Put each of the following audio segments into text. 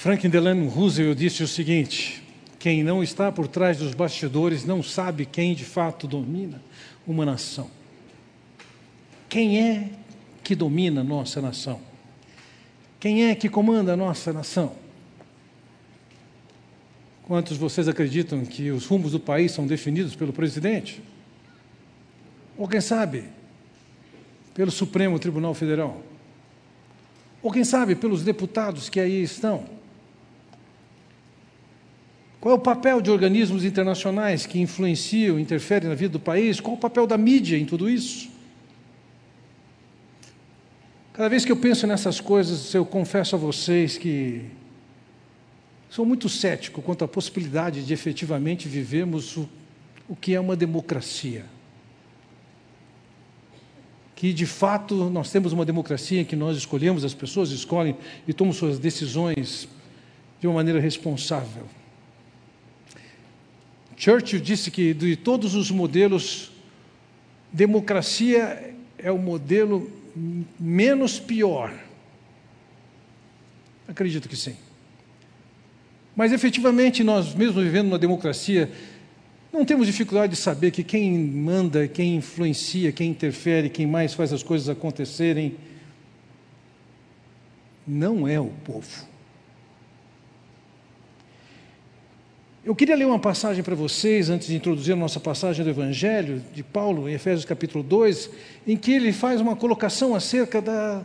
Franklin Delano Roosevelt disse o seguinte: quem não está por trás dos bastidores não sabe quem de fato domina uma nação. Quem é que domina nossa nação? Quem é que comanda a nossa nação? Quantos de vocês acreditam que os rumos do país são definidos pelo presidente? Ou quem sabe, pelo Supremo Tribunal Federal? Ou quem sabe, pelos deputados que aí estão? Qual é o papel de organismos internacionais que influenciam, interferem na vida do país? Qual o papel da mídia em tudo isso? Cada vez que eu penso nessas coisas, eu confesso a vocês que sou muito cético quanto à possibilidade de efetivamente vivermos o, o que é uma democracia. Que de fato nós temos uma democracia em que nós escolhemos, as pessoas escolhem e tomam suas decisões de uma maneira responsável. Churchill disse que de todos os modelos, democracia é o modelo menos pior. Acredito que sim. Mas efetivamente nós, mesmo vivendo numa democracia, não temos dificuldade de saber que quem manda, quem influencia, quem interfere, quem mais faz as coisas acontecerem, não é o povo. Eu queria ler uma passagem para vocês, antes de introduzir a nossa passagem do Evangelho de Paulo, em Efésios capítulo 2, em que ele faz uma colocação acerca da,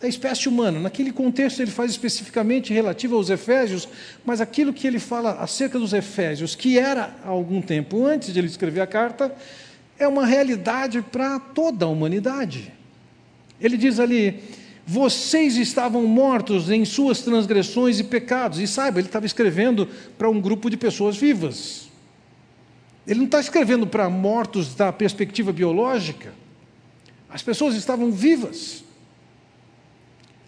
da espécie humana. Naquele contexto, ele faz especificamente relativo aos Efésios, mas aquilo que ele fala acerca dos Efésios, que era há algum tempo antes de ele escrever a carta, é uma realidade para toda a humanidade. Ele diz ali: vocês estavam mortos em suas transgressões e pecados. E saiba, ele estava escrevendo para um grupo de pessoas vivas. Ele não está escrevendo para mortos da perspectiva biológica. As pessoas estavam vivas.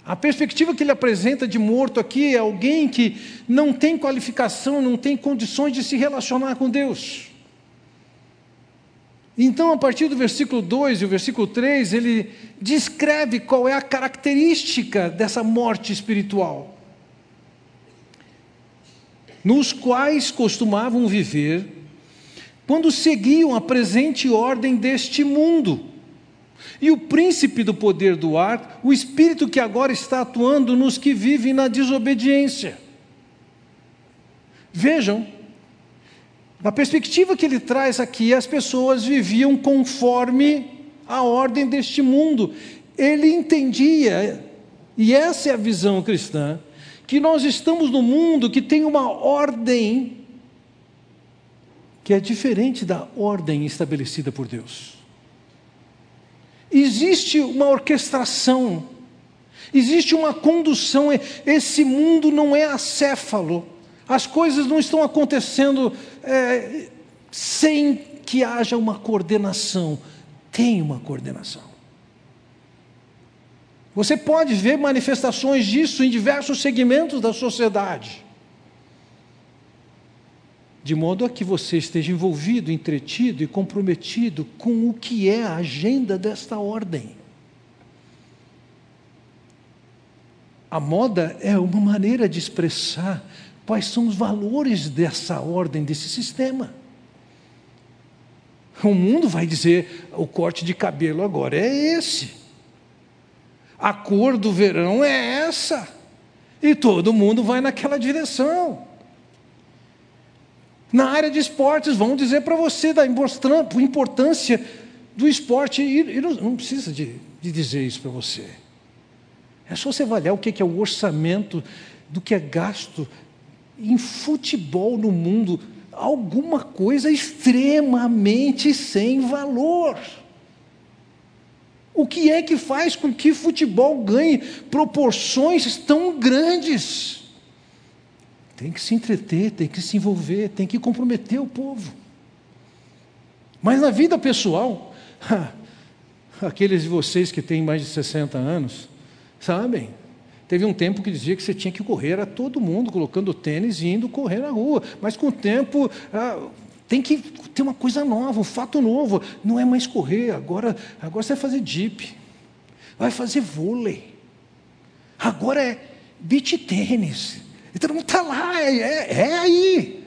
A perspectiva que ele apresenta de morto aqui é alguém que não tem qualificação, não tem condições de se relacionar com Deus. Então, a partir do versículo 2 e o versículo 3, ele descreve qual é a característica dessa morte espiritual. Nos quais costumavam viver quando seguiam a presente ordem deste mundo. E o príncipe do poder do ar, o espírito que agora está atuando nos que vivem na desobediência. Vejam, na perspectiva que ele traz aqui, as pessoas viviam conforme a ordem deste mundo. Ele entendia, e essa é a visão cristã, que nós estamos no mundo que tem uma ordem que é diferente da ordem estabelecida por Deus. Existe uma orquestração, existe uma condução, esse mundo não é acéfalo. As coisas não estão acontecendo é, sem que haja uma coordenação. Tem uma coordenação. Você pode ver manifestações disso em diversos segmentos da sociedade. De modo a que você esteja envolvido, entretido e comprometido com o que é a agenda desta ordem. A moda é uma maneira de expressar Quais são os valores dessa ordem, desse sistema? O mundo vai dizer: o corte de cabelo agora é esse. A cor do verão é essa. E todo mundo vai naquela direção. Na área de esportes, vão dizer para você da importância do esporte. E não precisa de, de dizer isso para você. É só você avaliar o que é o orçamento do que é gasto em futebol no mundo alguma coisa extremamente sem valor. O que é que faz com que futebol ganhe proporções tão grandes? Tem que se entreter, tem que se envolver, tem que comprometer o povo. Mas na vida pessoal, aqueles de vocês que têm mais de 60 anos, sabem, Teve um tempo que dizia que você tinha que correr a todo mundo, colocando tênis e indo correr na rua. Mas com o tempo, ah, tem que ter uma coisa nova, um fato novo. Não é mais correr, agora, agora você vai fazer jeep, vai fazer vôlei. Agora é beach tênis. E todo mundo está lá, é, é, é aí.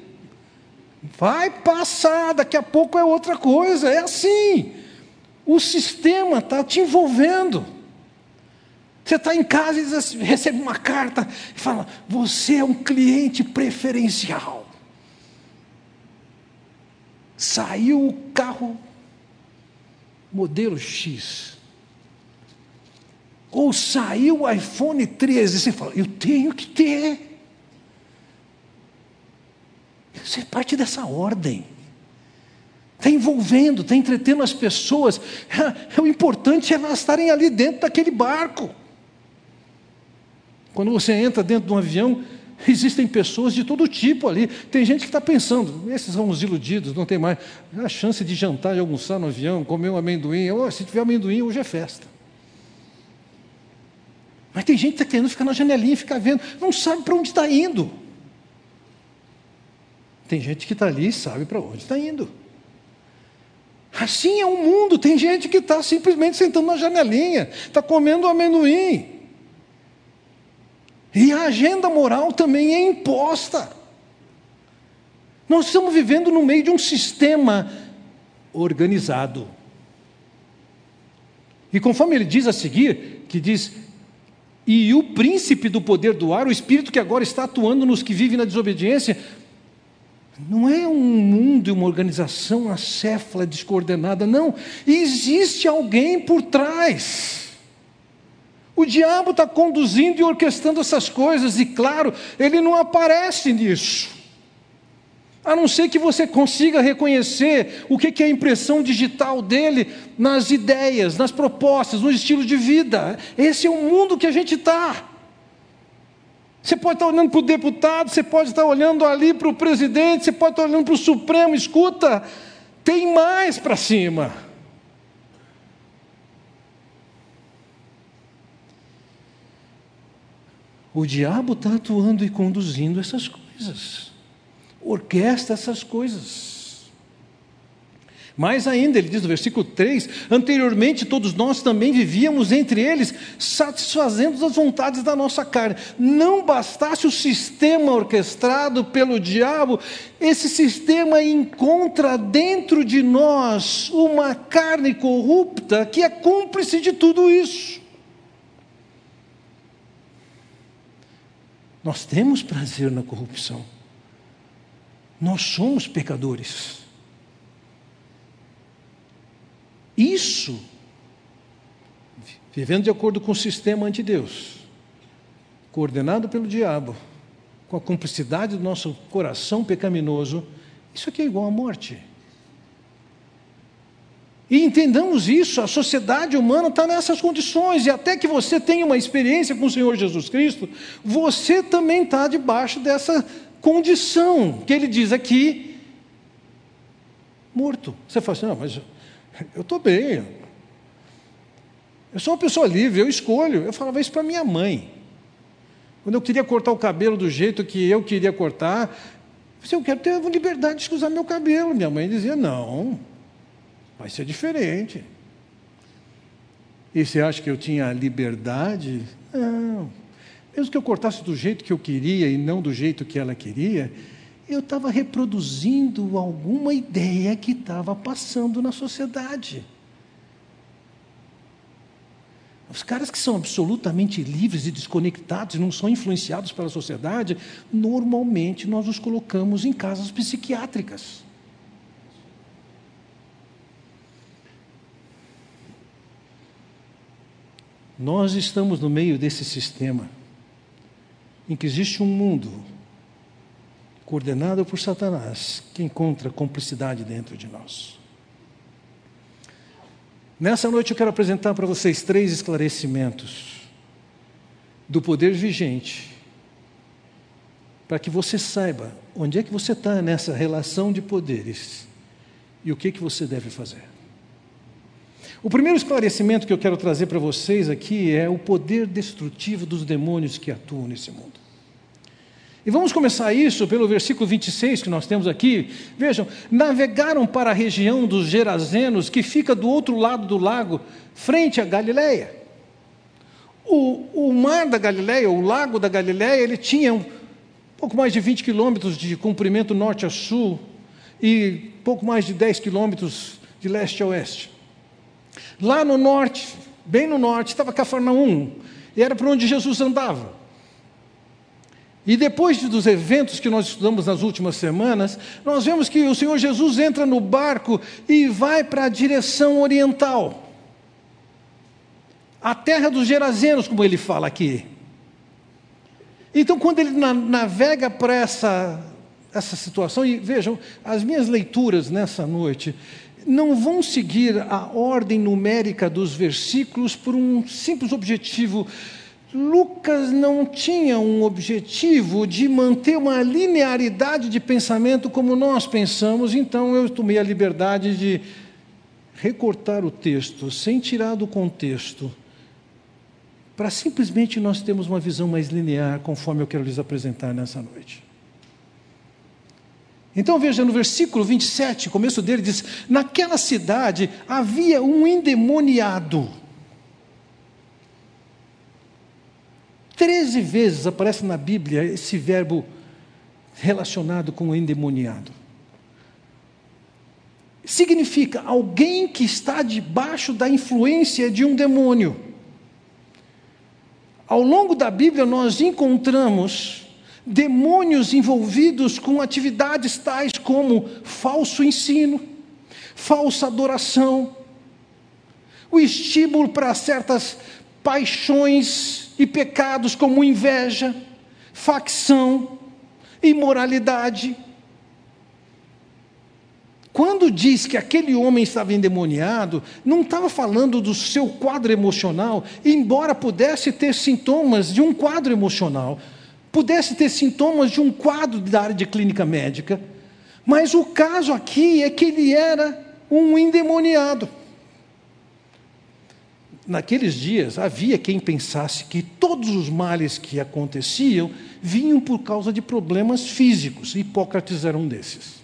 Vai passar, daqui a pouco é outra coisa, é assim. O sistema está te envolvendo. Você está em casa e recebe uma carta e fala: Você é um cliente preferencial. Saiu o carro modelo X. Ou saiu o iPhone 13. Você fala: Eu tenho que ter. Você é parte dessa ordem. Está envolvendo, está entretendo as pessoas. O importante é elas estarem ali dentro daquele barco. Quando você entra dentro de um avião, existem pessoas de todo tipo ali. Tem gente que está pensando, esses são os iludidos, não tem mais a chance de jantar e almoçar no avião, comer um amendoim. Oh, se tiver amendoim, hoje é festa. Mas tem gente que está querendo ficar na janelinha ficar vendo, não sabe para onde está indo. Tem gente que está ali e sabe para onde está indo. Assim é o mundo. Tem gente que está simplesmente sentando na janelinha, está comendo amendoim. E a agenda moral também é imposta. Nós estamos vivendo no meio de um sistema organizado. E conforme ele diz a seguir, que diz: E o príncipe do poder do ar, o espírito que agora está atuando nos que vivem na desobediência, não é um mundo e uma organização acéfala, descoordenada, não. Existe alguém por trás. O diabo está conduzindo e orquestrando essas coisas, e claro, ele não aparece nisso. A não ser que você consiga reconhecer o que é a impressão digital dele nas ideias, nas propostas, no estilo de vida. Esse é o mundo que a gente está. Você pode estar olhando para o deputado, você pode estar olhando ali para o presidente, você pode estar olhando para o Supremo, escuta, tem mais para cima. O diabo está atuando e conduzindo essas coisas, orquestra essas coisas. Mais ainda, ele diz no versículo 3: anteriormente todos nós também vivíamos entre eles, satisfazendo as vontades da nossa carne. Não bastasse o sistema orquestrado pelo diabo, esse sistema encontra dentro de nós uma carne corrupta que é cúmplice de tudo isso. Nós temos prazer na corrupção. Nós somos pecadores. Isso, vivendo de acordo com o sistema anti-Deus, coordenado pelo diabo, com a cumplicidade do nosso coração pecaminoso, isso aqui é igual à morte. E entendamos isso, a sociedade humana está nessas condições, e até que você tenha uma experiência com o Senhor Jesus Cristo, você também está debaixo dessa condição que ele diz aqui, morto. Você fala assim, não, mas eu estou bem. Eu sou uma pessoa livre, eu escolho. Eu falava isso para minha mãe. Quando eu queria cortar o cabelo do jeito que eu queria cortar, eu disse, eu quero ter liberdade de usar meu cabelo. Minha mãe dizia, não, vai ser diferente. E você acha que eu tinha liberdade? Não. Mesmo que eu cortasse do jeito que eu queria e não do jeito que ela queria, eu estava reproduzindo alguma ideia que estava passando na sociedade. Os caras que são absolutamente livres e desconectados não são influenciados pela sociedade, normalmente nós os colocamos em casas psiquiátricas. Nós estamos no meio desse sistema em que existe um mundo coordenado por Satanás, que encontra cumplicidade dentro de nós. Nessa noite eu quero apresentar para vocês três esclarecimentos do poder vigente, para que você saiba onde é que você está nessa relação de poderes e o que, que você deve fazer. O primeiro esclarecimento que eu quero trazer para vocês aqui é o poder destrutivo dos demônios que atuam nesse mundo. E vamos começar isso pelo versículo 26 que nós temos aqui. Vejam, navegaram para a região dos Gerazenos, que fica do outro lado do lago, frente à Galileia. O, o mar da Galileia, o lago da Galileia, ele tinha pouco mais de 20 quilômetros de comprimento norte a sul e pouco mais de 10 quilômetros de leste a oeste. Lá no norte, bem no norte, estava Cafarnaum, e era para onde Jesus andava. E depois dos eventos que nós estudamos nas últimas semanas, nós vemos que o Senhor Jesus entra no barco e vai para a direção oriental. A terra dos Gerazenos, como ele fala aqui. Então, quando ele navega para essa, essa situação, e vejam, as minhas leituras nessa noite não vão seguir a ordem numérica dos versículos por um simples objetivo. Lucas não tinha um objetivo de manter uma linearidade de pensamento como nós pensamos, então eu tomei a liberdade de recortar o texto sem tirar do contexto para simplesmente nós termos uma visão mais linear, conforme eu quero lhes apresentar nessa noite. Então veja no versículo 27, começo dele diz: Naquela cidade havia um endemoniado. Treze vezes aparece na Bíblia esse verbo relacionado com o endemoniado. Significa alguém que está debaixo da influência de um demônio. Ao longo da Bíblia, nós encontramos demônios envolvidos com atividades tais como falso ensino, falsa adoração, o estímulo para certas paixões e pecados como inveja, facção, imoralidade. Quando diz que aquele homem estava endemoniado, não estava falando do seu quadro emocional, embora pudesse ter sintomas de um quadro emocional, pudesse ter sintomas de um quadro da área de clínica médica, mas o caso aqui é que ele era um endemoniado. Naqueles dias havia quem pensasse que todos os males que aconteciam vinham por causa de problemas físicos, Hipócrates era um desses.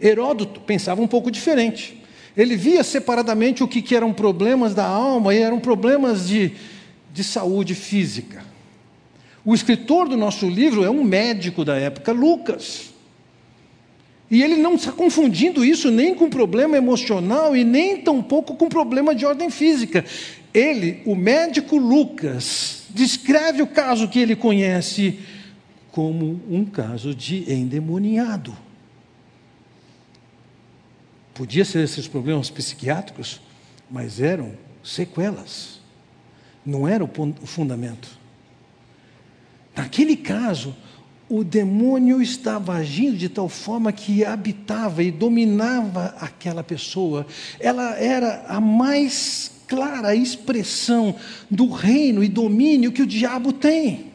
Heródoto pensava um pouco diferente. Ele via separadamente o que, eram problemas da alma e eram problemas de, de saúde física. O escritor do nosso livro é um médico da época, Lucas. E ele não está confundindo isso nem com problema emocional e nem tampouco com problema de ordem física. Ele, o médico Lucas, descreve o caso que ele conhece como um caso de endemoniado. Podia ser esses problemas psiquiátricos, mas eram sequelas, não era o fundamento. Naquele caso, o demônio estava agindo de tal forma que habitava e dominava aquela pessoa. Ela era a mais clara expressão do reino e domínio que o diabo tem.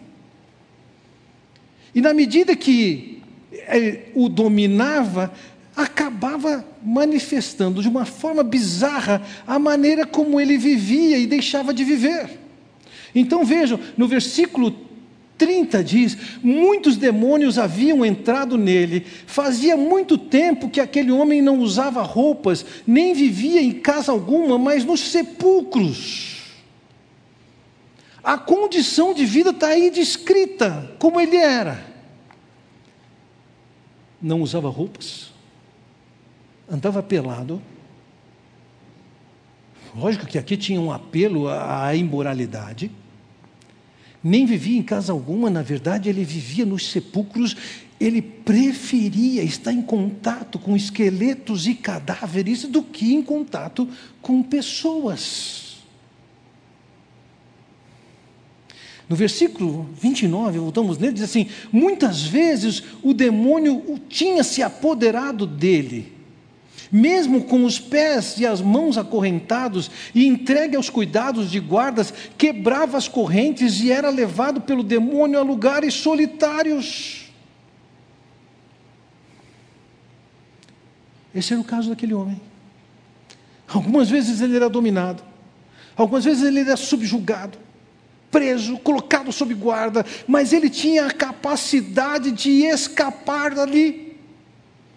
E na medida que eh, o dominava, acabava manifestando de uma forma bizarra a maneira como ele vivia e deixava de viver. Então vejam, no versículo 30 diz: muitos demônios haviam entrado nele, fazia muito tempo que aquele homem não usava roupas, nem vivia em casa alguma, mas nos sepulcros. A condição de vida está aí descrita, como ele era. Não usava roupas, andava pelado. Lógico que aqui tinha um apelo à imoralidade. Nem vivia em casa alguma, na verdade, ele vivia nos sepulcros. Ele preferia estar em contato com esqueletos e cadáveres do que em contato com pessoas. No versículo 29, voltamos nele, diz assim: muitas vezes o demônio tinha se apoderado dele mesmo com os pés e as mãos acorrentados e entregue aos cuidados de guardas, quebrava as correntes e era levado pelo demônio a lugares solitários. Esse era o caso daquele homem. Algumas vezes ele era dominado, algumas vezes ele era subjugado, preso, colocado sob guarda, mas ele tinha a capacidade de escapar dali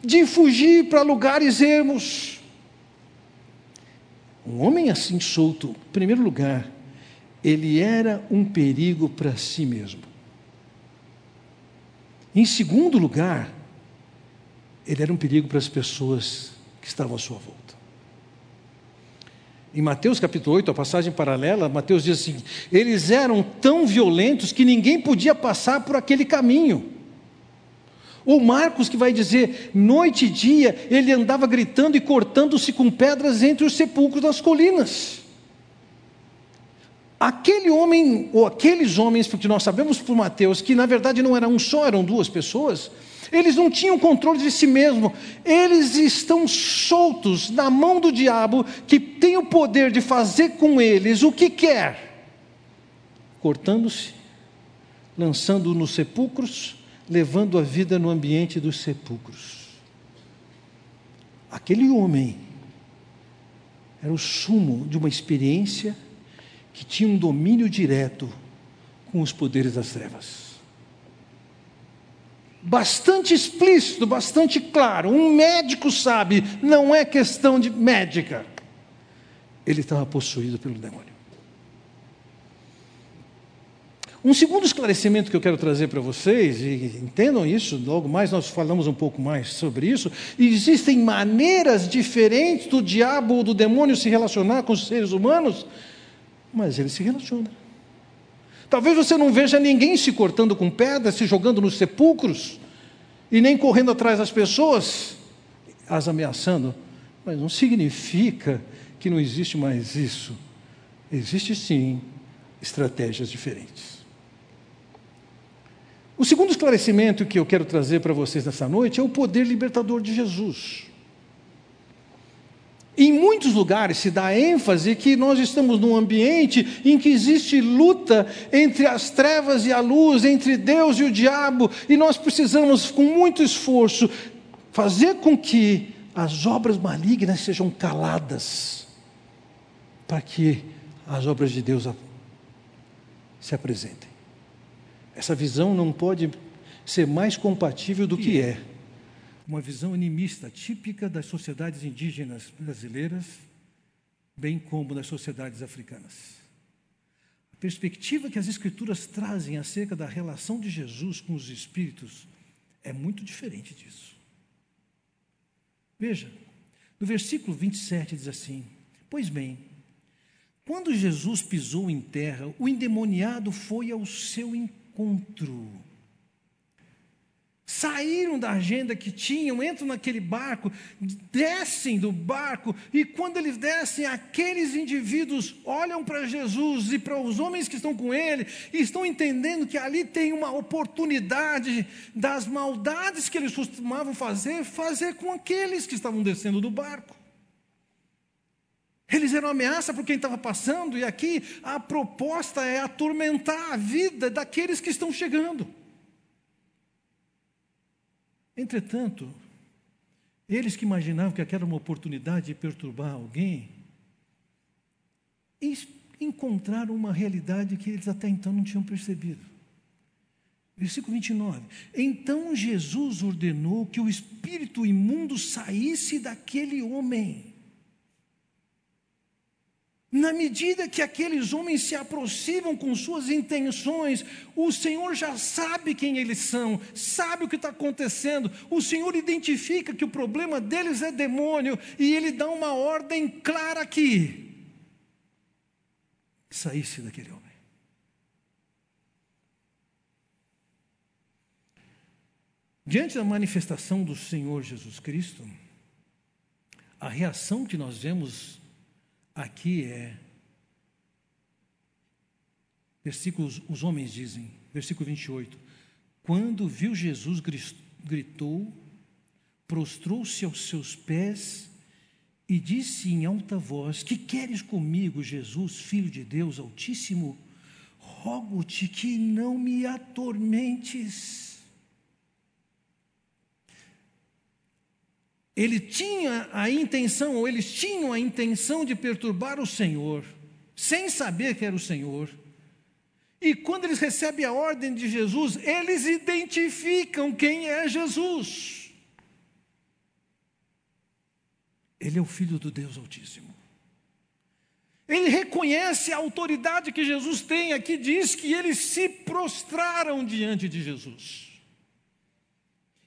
de fugir para lugares ermos. Um homem assim solto, em primeiro lugar, ele era um perigo para si mesmo. Em segundo lugar, ele era um perigo para as pessoas que estavam à sua volta. Em Mateus capítulo 8, a passagem paralela, Mateus diz assim: eles eram tão violentos que ninguém podia passar por aquele caminho. Ou Marcos que vai dizer: noite e dia ele andava gritando e cortando-se com pedras entre os sepulcros das colinas. Aquele homem, ou aqueles homens, porque nós sabemos por Mateus que na verdade não era um só, eram duas pessoas, eles não tinham controle de si mesmo, eles estão soltos na mão do diabo, que tem o poder de fazer com eles o que quer, cortando-se, lançando nos sepulcros, levando a vida no ambiente dos sepulcros. Aquele homem era o sumo de uma experiência que tinha um domínio direto com os poderes das trevas. Bastante explícito, bastante claro. Um médico sabe, não é questão de médica. Ele estava possuído pelo demônio. Um segundo esclarecimento que eu quero trazer para vocês, e entendam isso, logo mais nós falamos um pouco mais sobre isso. Existem maneiras diferentes do diabo ou do demônio se relacionar com os seres humanos mas ele se relaciona. Talvez você não veja ninguém se cortando com pedras, se jogando nos sepulcros, e nem correndo atrás das pessoas, as ameaçando, mas não significa que não existe mais isso. Existe sim estratégias diferentes. O segundo esclarecimento que eu quero trazer para vocês nessa noite é o poder libertador de Jesus. Em muitos lugares se dá ênfase que nós estamos num ambiente em que existe luta entre as trevas e a luz, entre Deus e o diabo, e nós precisamos, com muito esforço, fazer com que as obras malignas sejam caladas, para que as obras de Deus se apresentem. Essa visão não pode ser mais compatível do que é uma visão animista típica das sociedades indígenas brasileiras, bem como das sociedades africanas. A perspectiva que as Escrituras trazem acerca da relação de Jesus com os espíritos é muito diferente disso. Veja, no versículo 27 diz assim: Pois bem, quando Jesus pisou em terra, o endemoniado foi ao seu encontro saíram da agenda que tinham, entram naquele barco, descem do barco, e quando eles descem, aqueles indivíduos olham para Jesus e para os homens que estão com ele, e estão entendendo que ali tem uma oportunidade das maldades que eles costumavam fazer, fazer com aqueles que estavam descendo do barco. Eles eram ameaça para quem estava passando, e aqui a proposta é atormentar a vida daqueles que estão chegando. Entretanto, eles que imaginavam que aquela era uma oportunidade de perturbar alguém, encontraram uma realidade que eles até então não tinham percebido. Versículo 29. Então Jesus ordenou que o espírito imundo saísse daquele homem. Na medida que aqueles homens se aproximam com suas intenções, o Senhor já sabe quem eles são, sabe o que está acontecendo. O Senhor identifica que o problema deles é demônio e Ele dá uma ordem clara aqui: saísse daquele homem. Diante da manifestação do Senhor Jesus Cristo, a reação que nós vemos aqui é. Versículos, os homens dizem, versículo 28. Quando viu Jesus, gritou, prostrou-se aos seus pés e disse em alta voz: Que queres comigo, Jesus, filho de Deus Altíssimo? Rogo-te que não me atormentes. Ele tinha a intenção, ou eles tinham a intenção de perturbar o Senhor, sem saber que era o Senhor. E quando eles recebem a ordem de Jesus, eles identificam quem é Jesus. Ele é o Filho do Deus Altíssimo. Ele reconhece a autoridade que Jesus tem, aqui diz que eles se prostraram diante de Jesus.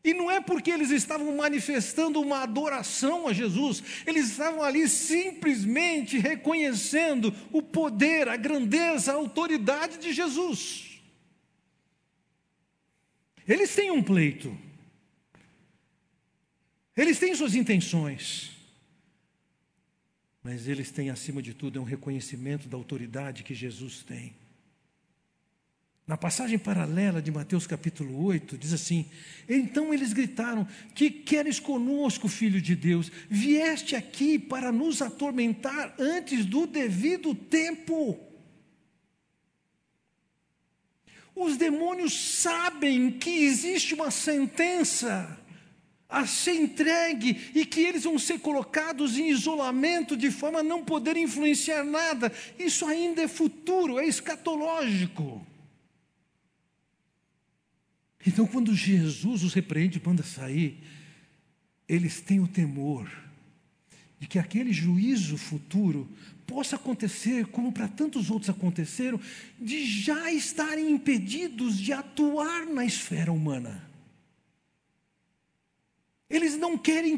E não é porque eles estavam manifestando uma adoração a Jesus, eles estavam ali simplesmente reconhecendo o poder, a grandeza, a autoridade de Jesus. Eles têm um pleito, eles têm suas intenções, mas eles têm, acima de tudo, é um reconhecimento da autoridade que Jesus tem. Na passagem paralela de Mateus capítulo 8, diz assim: Então eles gritaram: Que queres conosco, filho de Deus? Vieste aqui para nos atormentar antes do devido tempo. Os demônios sabem que existe uma sentença a ser entregue e que eles vão ser colocados em isolamento de forma a não poder influenciar nada. Isso ainda é futuro, é escatológico. Então, quando Jesus os repreende e manda sair, eles têm o temor de que aquele juízo futuro possa acontecer, como para tantos outros aconteceram, de já estarem impedidos de atuar na esfera humana. Eles não querem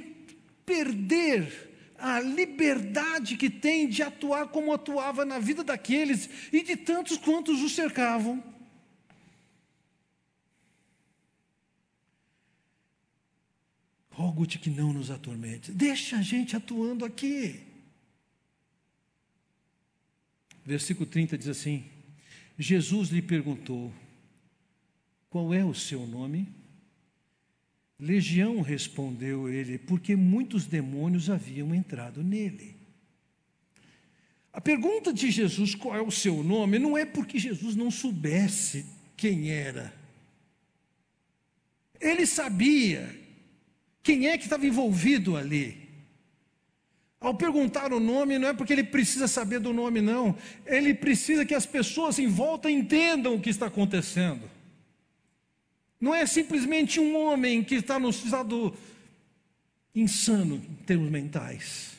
perder a liberdade que tem de atuar como atuava na vida daqueles e de tantos quantos os cercavam. Rogo-te que não nos atormente. Deixa a gente atuando aqui. Versículo 30 diz assim: Jesus lhe perguntou: Qual é o seu nome? Legião respondeu ele, porque muitos demônios haviam entrado nele. A pergunta de Jesus, qual é o seu nome, não é porque Jesus não soubesse quem era. Ele sabia quem é que estava envolvido ali? Ao perguntar o nome, não é porque ele precisa saber do nome, não. Ele precisa que as pessoas em volta entendam o que está acontecendo. Não é simplesmente um homem que está no estado insano em termos mentais.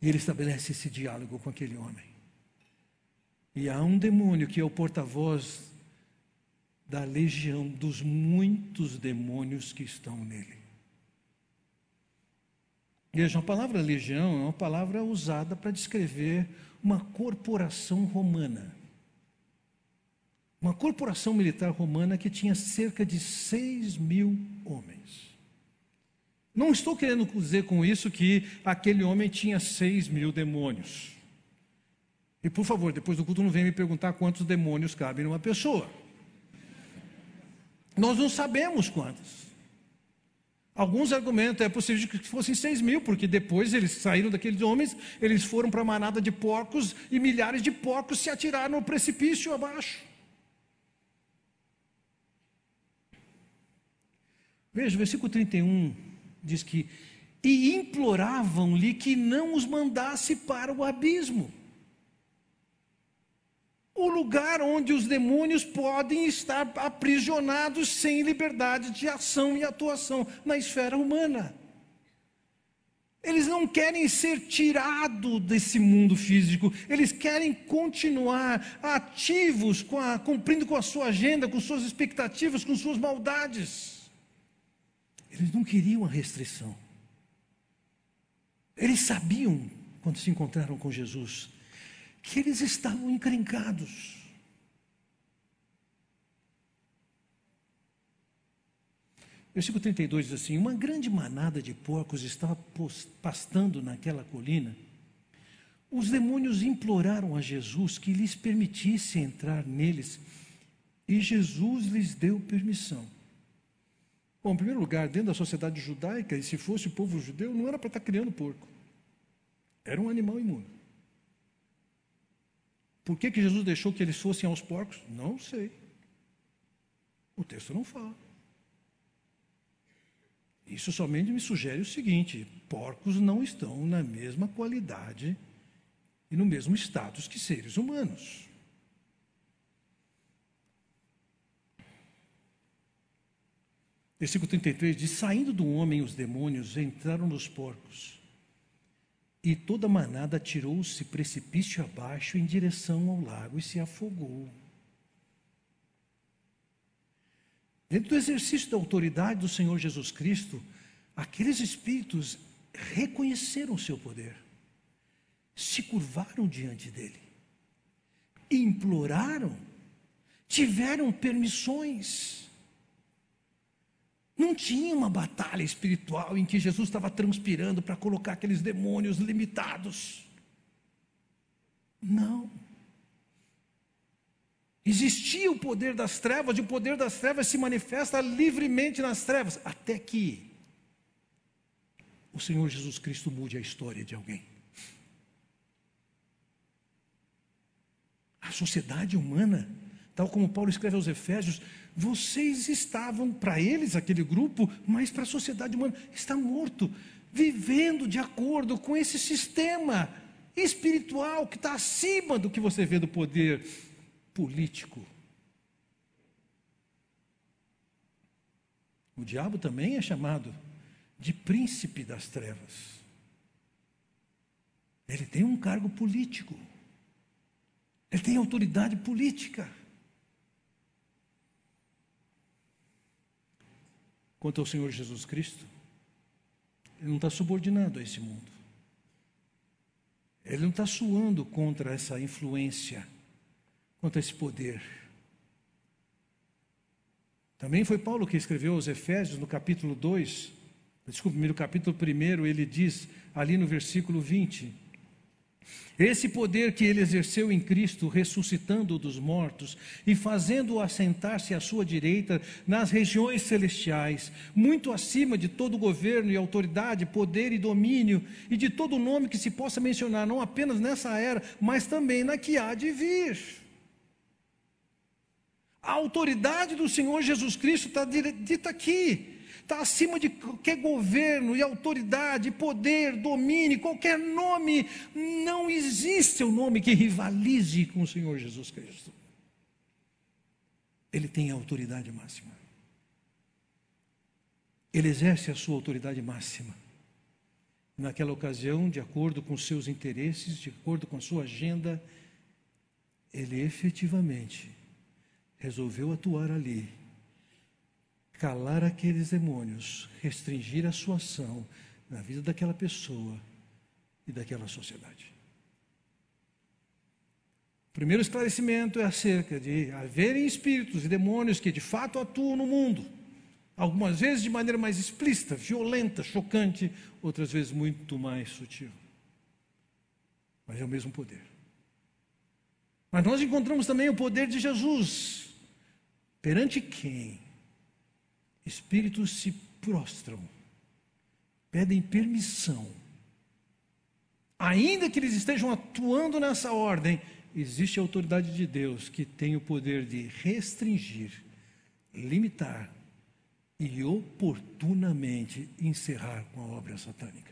E ele estabelece esse diálogo com aquele homem. E há um demônio que é o porta-voz da legião dos muitos demônios que estão nele. Veja, a palavra legião é uma palavra usada para descrever uma corporação romana. Uma corporação militar romana que tinha cerca de 6 mil homens. Não estou querendo dizer com isso que aquele homem tinha 6 mil demônios. E por favor, depois do culto não venha me perguntar quantos demônios cabem numa pessoa. Nós não sabemos quantos. Alguns argumentam, é possível que fossem seis mil, porque depois eles saíram daqueles homens, eles foram para a manada de porcos e milhares de porcos se atiraram no precipício abaixo. Veja, o versículo 31 diz que: E imploravam-lhe que não os mandasse para o abismo o lugar onde os demônios podem estar aprisionados sem liberdade de ação e atuação na esfera humana. Eles não querem ser tirados desse mundo físico, eles querem continuar ativos, com a, cumprindo com a sua agenda, com suas expectativas, com suas maldades. Eles não queriam a restrição. Eles sabiam, quando se encontraram com Jesus, que eles estavam encrencados. Versículo 32 diz assim: Uma grande manada de porcos estava pastando naquela colina. Os demônios imploraram a Jesus que lhes permitisse entrar neles, e Jesus lhes deu permissão. Bom, em primeiro lugar, dentro da sociedade judaica, e se fosse o povo judeu, não era para estar criando porco, era um animal imundo. Por que, que Jesus deixou que eles fossem aos porcos? Não sei. O texto não fala. Isso somente me sugere o seguinte: porcos não estão na mesma qualidade e no mesmo status que seres humanos. Versículo 33 diz: Saindo do homem, os demônios entraram nos porcos. E toda a manada atirou-se precipício abaixo em direção ao lago e se afogou. Dentro do exercício da autoridade do Senhor Jesus Cristo, aqueles espíritos reconheceram o seu poder, se curvaram diante dele, imploraram, tiveram permissões. Não tinha uma batalha espiritual em que Jesus estava transpirando para colocar aqueles demônios limitados. Não. Existia o poder das trevas, e o poder das trevas se manifesta livremente nas trevas, até que o Senhor Jesus Cristo mude a história de alguém. A sociedade humana, tal como Paulo escreve aos Efésios, vocês estavam, para eles, aquele grupo, mas para a sociedade humana, está morto, vivendo de acordo com esse sistema espiritual que está acima do que você vê do poder político. O diabo também é chamado de príncipe das trevas. Ele tem um cargo político. Ele tem autoridade política. Quanto ao Senhor Jesus Cristo, ele não está subordinado a esse mundo. Ele não está suando contra essa influência, contra esse poder. Também foi Paulo que escreveu aos Efésios, no capítulo 2, desculpe, no capítulo 1, ele diz, ali no versículo 20: Esse poder que ele exerceu em Cristo, ressuscitando-o dos mortos e fazendo-o assentar-se à sua direita nas regiões celestiais, muito acima de todo governo e autoridade, poder e domínio, e de todo nome que se possa mencionar, não apenas nessa era, mas também na que há de vir. A autoridade do Senhor Jesus Cristo está dita aqui está acima de qualquer governo e autoridade, poder, domínio, qualquer nome. Não existe um nome que rivalize com o Senhor Jesus Cristo. Ele tem a autoridade máxima. Ele exerce a sua autoridade máxima. Naquela ocasião, de acordo com seus interesses, de acordo com a sua agenda, ele efetivamente resolveu atuar ali calar aqueles demônios, restringir a sua ação na vida daquela pessoa e daquela sociedade. O primeiro esclarecimento é acerca de haverem espíritos e demônios que de fato atuam no mundo, algumas vezes de maneira mais explícita, violenta, chocante, outras vezes muito mais sutil. Mas é o mesmo poder. Mas nós encontramos também o poder de Jesus, perante quem espíritos se prostram, pedem permissão. Ainda que eles estejam atuando nessa ordem, existe a autoridade de Deus que tem o poder de restringir, limitar e oportunamente encerrar com a obra satânica.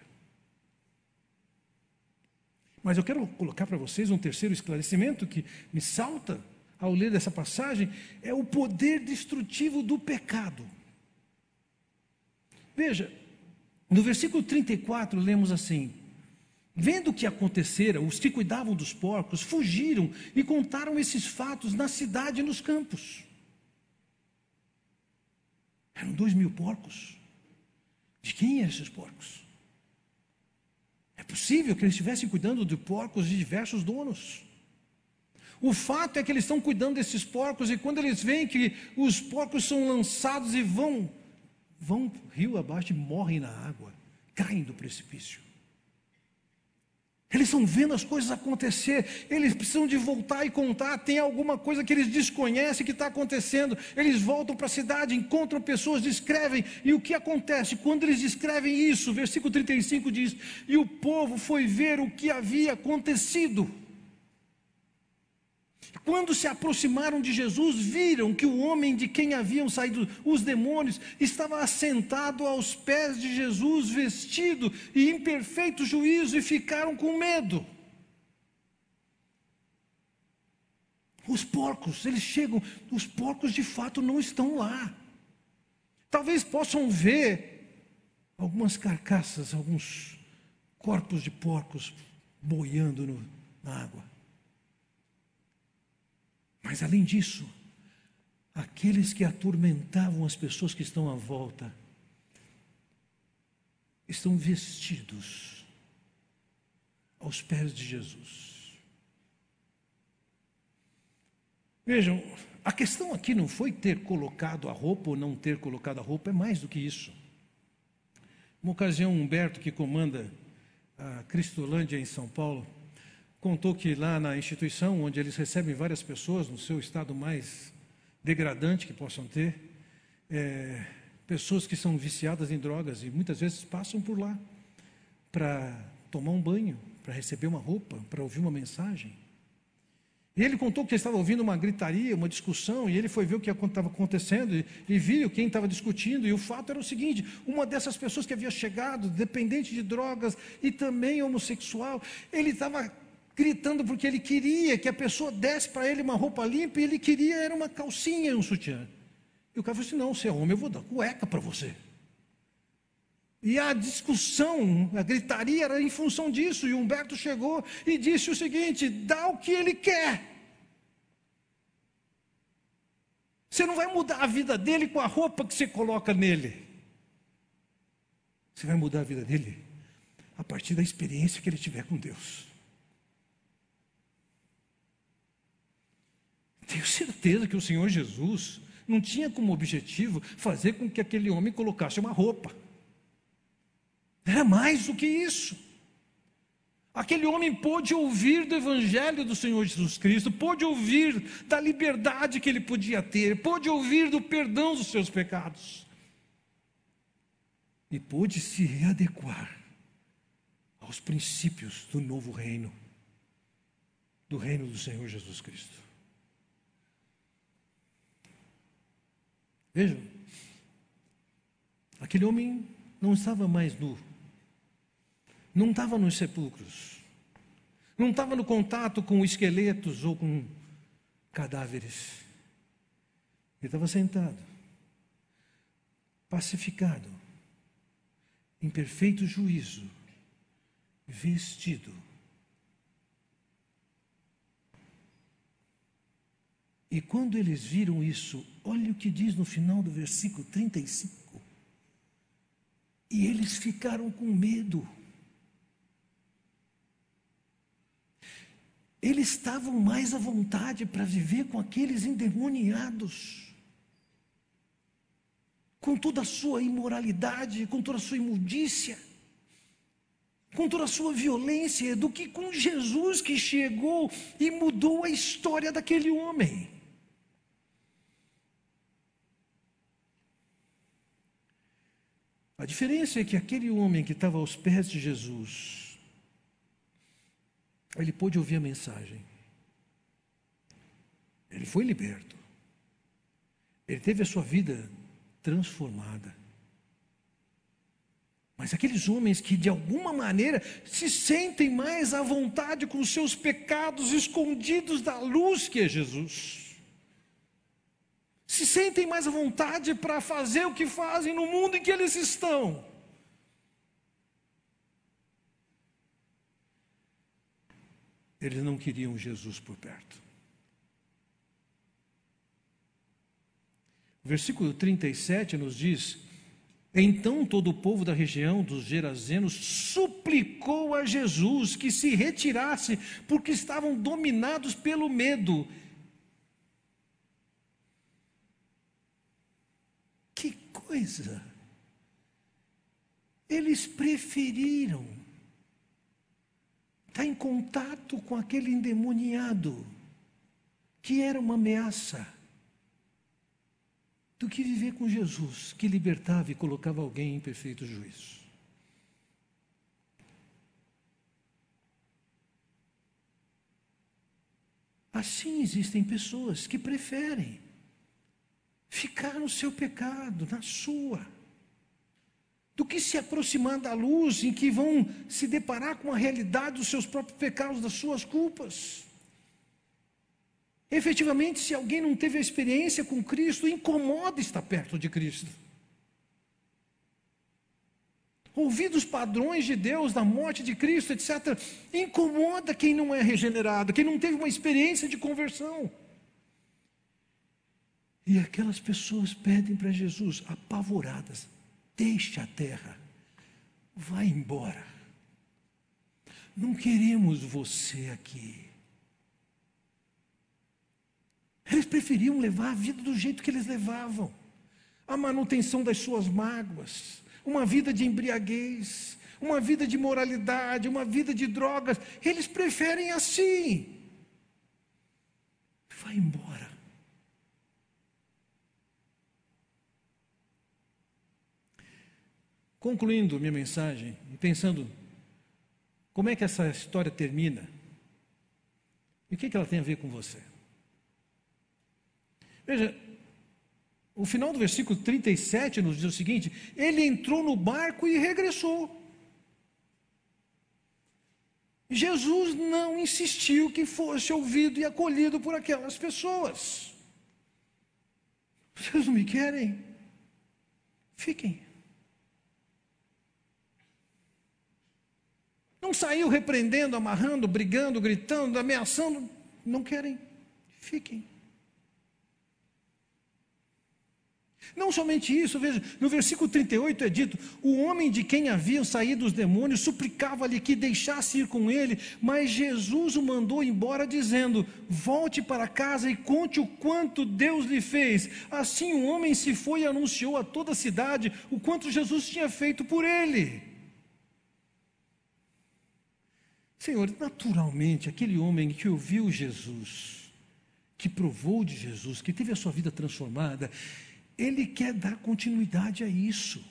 Mas eu quero colocar para vocês um terceiro esclarecimento que me salta ao ler essa passagem: é o poder destrutivo do pecado. Veja, no versículo 34 lemos assim: Vendo o que acontecera, os que cuidavam dos porcos fugiram e contaram esses fatos na cidade e nos campos. Eram dois mil porcos. De quem eram esses porcos? É possível que eles estivessem cuidando de porcos de diversos donos. O fato é que eles estão cuidando desses porcos e quando eles veem que os porcos são lançados e vão vão rio abaixo e morrem na água, caem do precipício. Eles estão vendo as coisas acontecer, eles precisam de voltar e contar. Tem alguma coisa que eles desconhecem que está acontecendo. Eles voltam para a cidade, encontram pessoas, descrevem. E o que acontece? Quando eles descrevem isso, versículo 35 diz: E o povo foi ver o que havia acontecido. Quando se aproximaram de Jesus, viram que o homem de quem haviam saído os demônios estava assentado aos pés de Jesus, vestido e em perfeito juízo, e ficaram com medo. Os porcos, eles chegam, os porcos de fato não estão lá. Talvez possam ver algumas carcaças, alguns corpos de porcos boiando no, na água. Mas além disso, aqueles que atormentavam as pessoas que estão à volta estão vestidos aos pés de Jesus. Vejam, a questão aqui não foi ter colocado a roupa ou não ter colocado a roupa, é mais do que isso. Uma ocasião, Humberto, que comanda a Cristolândia em São Paulo, contou que lá na instituição, onde eles recebem várias pessoas no seu estado mais degradante que possam ter, é, pessoas que são viciadas em drogas e muitas vezes passam por lá para tomar um banho, para receber uma roupa, para ouvir uma mensagem. E ele contou que estava ouvindo uma gritaria, uma discussão, e ele foi ver o que estava acontecendo e, e viu quem estava discutindo. E o fato era o seguinte: uma dessas pessoas que havia chegado, dependente de drogas e também homossexual, ele estava gritando porque ele queria que a pessoa desse para ele uma roupa limpa e ele queria era uma calcinha e um sutiã. E o cara falou assim: não, você é homem, eu vou dar cueca para você. E a discussão, a gritaria era em função disso. E Humberto chegou e disse o seguinte: dá o que ele quer. Você não vai mudar a vida dele com a roupa que você coloca nele. Você vai mudar a vida dele a partir da experiência que ele tiver com Deus. Tenho certeza que o Senhor Jesus não tinha como objetivo fazer com que aquele homem colocasse uma roupa. Era mais do que isso. Aquele homem pôde ouvir do Evangelho do Senhor Jesus Cristo, pôde ouvir da liberdade que ele podia ter, pôde ouvir do perdão dos seus pecados, e pôde se readequar aos princípios do novo reino, do reino do Senhor Jesus Cristo. Vejam, aquele homem não estava mais nu, não estava nos sepulcros, não estava no contato com esqueletos ou com cadáveres. Ele estava sentado, pacificado, em perfeito juízo, vestido E quando eles viram isso, olha o que diz no final do versículo 35. E eles ficaram com medo. Eles estavam mais à vontade para viver com aqueles endemoniados, com toda a sua imoralidade, com toda a sua imundícia, com toda a sua violência, do que com Jesus que chegou e mudou a história daquele homem. Diferença é que aquele homem que estava aos pés de Jesus, ele pôde ouvir a mensagem. Ele foi liberto. Ele teve a sua vida transformada. Mas aqueles homens que de alguma maneira se sentem mais à vontade com os seus pecados escondidos da luz que é Jesus se sentem mais à vontade para fazer o que fazem no mundo em que eles estão. Eles não queriam Jesus por perto. Versículo 37 nos diz: Então todo o povo da região dos Gerazenos suplicou a Jesus que se retirasse, porque estavam dominados pelo medo. Coisa. Eles preferiram estar em contato com aquele endemoniado, que era uma ameaça, do que viver com Jesus, que libertava e colocava alguém em perfeito juízo. Assim existem pessoas que preferem ficar no seu pecado, na sua, do que se aproximar da luz em que vão se deparar com a realidade dos seus próprios pecados, das suas culpas. Efetivamente, se alguém não teve a experiência com Cristo, incomoda estar perto de Cristo. Ouvir dos padrões de Deus, da morte de Cristo, etc., incomoda quem não é regenerado, quem não teve uma experiência de conversão. E aquelas pessoas pedem para Jesus, apavoradas: deixe a terra, vá embora. Não queremos você aqui. Eles preferiam levar a vida do jeito que eles levavam a manutenção das suas mágoas, uma vida de embriaguez, uma vida de moralidade, uma vida de drogas. Eles preferem assim. Vai embora. Concluindo minha mensagem e pensando como é que essa história termina, e o que, que ela tem a ver com você? Veja, o final do versículo 37 nos diz o seguinte: ele entrou no barco e regressou. Jesus não insistiu que fosse ouvido e acolhido por aquelas pessoas. Vocês não me querem? Fiquem. Não saiu repreendendo, amarrando, brigando, gritando, ameaçando. Não querem? Fiquem. Não somente isso, veja, no versículo 38 é dito: o homem de quem haviam saído os demônios suplicava-lhe que deixasse ir com ele, mas Jesus o mandou embora, dizendo: Volte para casa e conte o quanto Deus lhe fez. Assim o homem se foi e anunciou a toda a cidade o quanto Jesus tinha feito por ele. Senhor, naturalmente, aquele homem que ouviu Jesus, que provou de Jesus, que teve a sua vida transformada, ele quer dar continuidade a isso.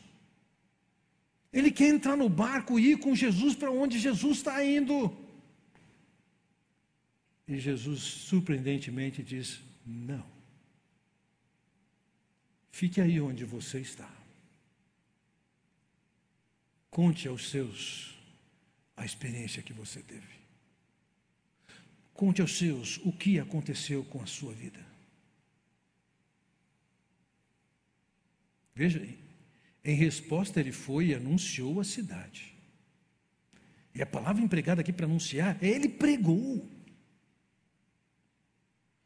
Ele quer entrar no barco e ir com Jesus para onde Jesus está indo. E Jesus, surpreendentemente, diz: Não. Fique aí onde você está. Conte aos seus a experiência que você teve. Conte aos seus o que aconteceu com a sua vida. Veja, em resposta ele foi e anunciou a cidade. E a palavra empregada aqui para anunciar é ele pregou.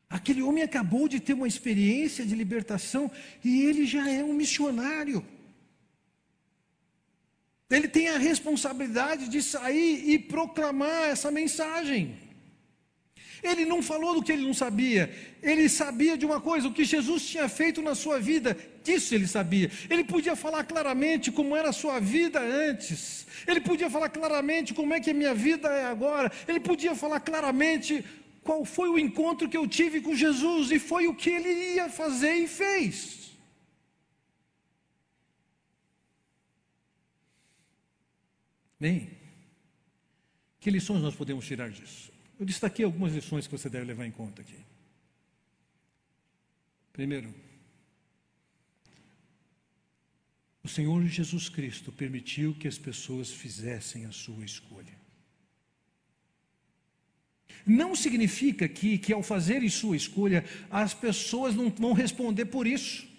Aquele homem acabou de ter uma experiência de libertação e ele já é um missionário. Ele tem a responsabilidade de sair e proclamar essa mensagem. Ele não falou do que ele não sabia, ele sabia de uma coisa, o que Jesus tinha feito na sua vida, disso ele sabia. Ele podia falar claramente como era a sua vida antes, ele podia falar claramente como é que a minha vida é agora, ele podia falar claramente qual foi o encontro que eu tive com Jesus e foi o que ele ia fazer e fez. Bem, que lições nós podemos tirar disso? Eu destaquei algumas lições que você deve levar em conta aqui. Primeiro, o Senhor Jesus Cristo permitiu que as pessoas fizessem a sua escolha. Não significa que, que ao fazerem sua escolha, as pessoas não vão responder por isso.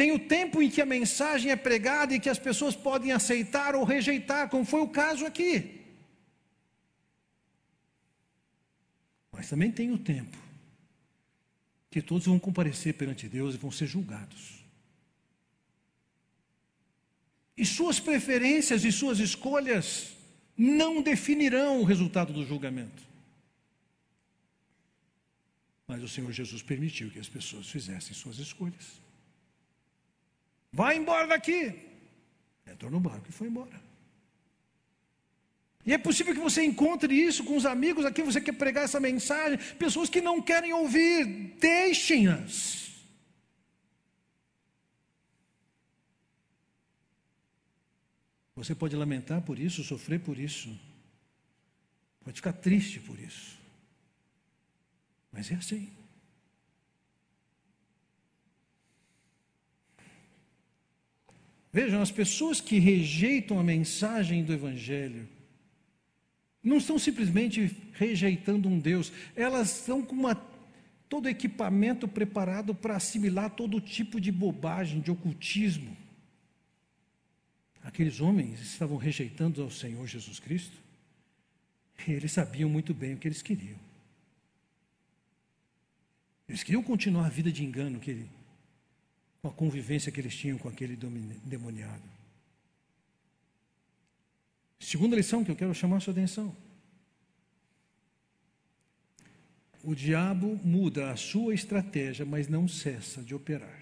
Tem o tempo em que a mensagem é pregada e que as pessoas podem aceitar ou rejeitar, como foi o caso aqui. Mas também tem o tempo que todos vão comparecer perante Deus e vão ser julgados. E suas preferências e suas escolhas não definirão o resultado do julgamento. Mas o Senhor Jesus permitiu que as pessoas fizessem suas escolhas. Vai embora daqui. Entrou no barco e foi embora. E é possível que você encontre isso com os amigos aqui, você quer pregar essa mensagem, pessoas que não querem ouvir, deixem-as. Você pode lamentar por isso, sofrer por isso, pode ficar triste por isso, mas é assim. Vejam, as pessoas que rejeitam a mensagem do Evangelho, não estão simplesmente rejeitando um Deus, elas estão com uma, todo equipamento preparado para assimilar todo tipo de bobagem, de ocultismo. Aqueles homens estavam rejeitando ao Senhor Jesus Cristo, e eles sabiam muito bem o que eles queriam. Eles queriam continuar a vida de engano que ele, com a convivência que eles tinham com aquele demoniado. Segunda lição que eu quero chamar a sua atenção. O diabo muda a sua estratégia, mas não cessa de operar.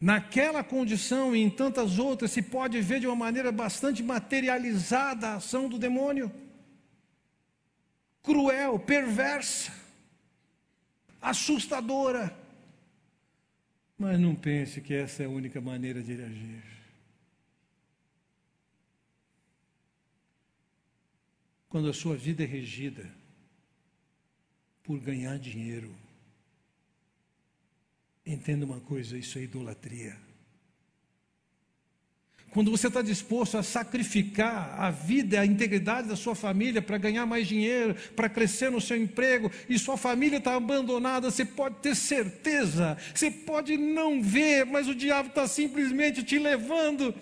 Naquela condição e em tantas outras, se pode ver de uma maneira bastante materializada a ação do demônio. Cruel, perversa, assustadora. Mas não pense que essa é a única maneira de agir. Quando a sua vida é regida por ganhar dinheiro, entenda uma coisa: isso é idolatria. Quando você está disposto a sacrificar a vida, a integridade da sua família para ganhar mais dinheiro, para crescer no seu emprego, e sua família está abandonada, você pode ter certeza, você pode não ver, mas o diabo está simplesmente te levando,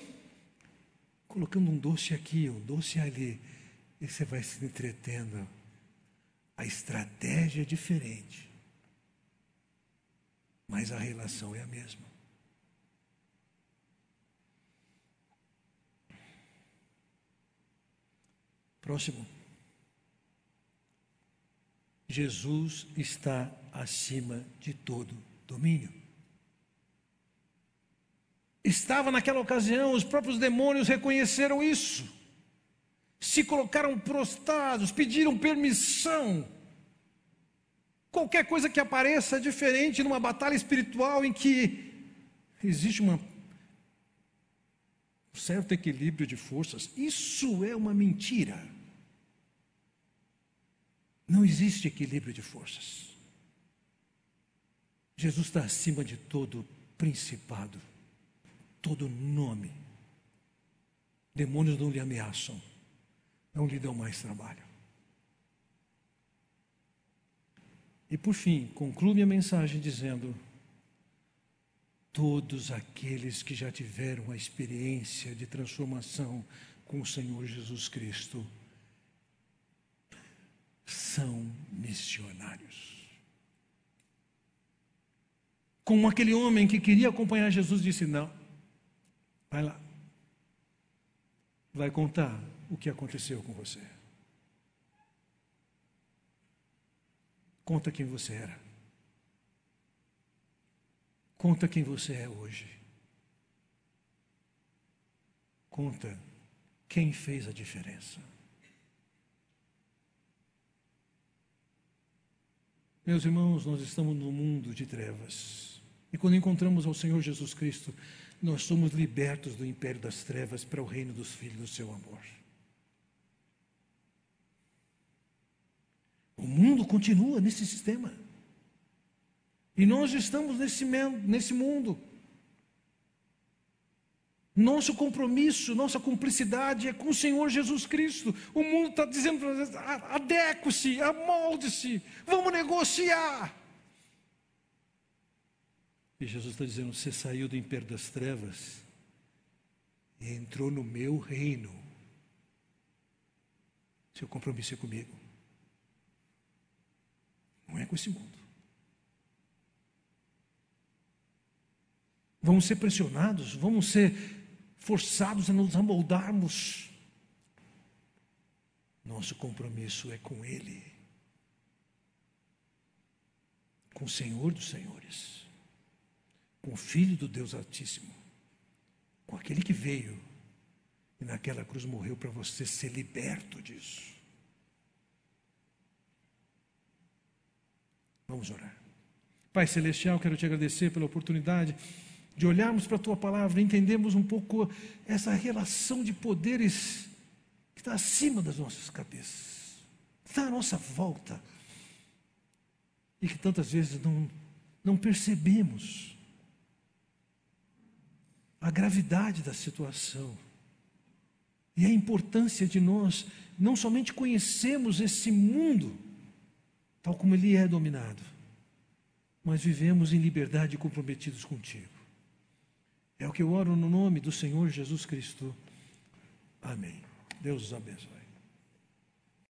colocando um doce aqui, um doce ali, e você vai se entretendo. A estratégia é diferente, mas a relação é a mesma. Próximo. Jesus está acima de todo domínio. Estava naquela ocasião, os próprios demônios reconheceram isso se colocaram prostrados, pediram permissão. Qualquer coisa que apareça é diferente numa batalha espiritual em que existe uma, um certo equilíbrio de forças. Isso é uma mentira. Não existe equilíbrio de forças. Jesus está acima de todo principado, todo nome. Demônios não lhe ameaçam não lhe dão mais trabalho. E por fim, conclui minha mensagem dizendo: todos aqueles que já tiveram a experiência de transformação com o Senhor Jesus Cristo são missionários. Como aquele homem que queria acompanhar Jesus disse: Não, vai lá, vai contar o que aconteceu com você. Conta quem você era. Conta quem você é hoje. Conta quem fez a diferença. Meus irmãos, nós estamos no mundo de trevas. E quando encontramos ao Senhor Jesus Cristo, nós somos libertos do império das trevas para o reino dos filhos do seu amor. O mundo continua nesse sistema. E nós estamos nesse, nesse mundo. Nosso compromisso, nossa cumplicidade é com o Senhor Jesus Cristo. O mundo está dizendo para nós: adeque-se, amolde-se, vamos negociar. E Jesus está dizendo: você saiu do império das trevas e entrou no meu reino. Seu compromisso é comigo. Não é com esse mundo. Vamos ser pressionados, vamos ser forçados a nos amoldarmos. Nosso compromisso é com Ele, com o Senhor dos Senhores, com o Filho do Deus Altíssimo, com aquele que veio e naquela cruz morreu para você ser liberto disso. Vamos orar. Pai Celestial, quero te agradecer pela oportunidade de olharmos para a tua palavra entendermos um pouco essa relação de poderes que está acima das nossas cabeças, está à nossa volta e que tantas vezes não, não percebemos a gravidade da situação e a importância de nós não somente conhecermos esse mundo, tal como ele é dominado, mas vivemos em liberdade comprometidos contigo. É o que eu oro no nome do Senhor Jesus Cristo. Amém. Deus os abençoe.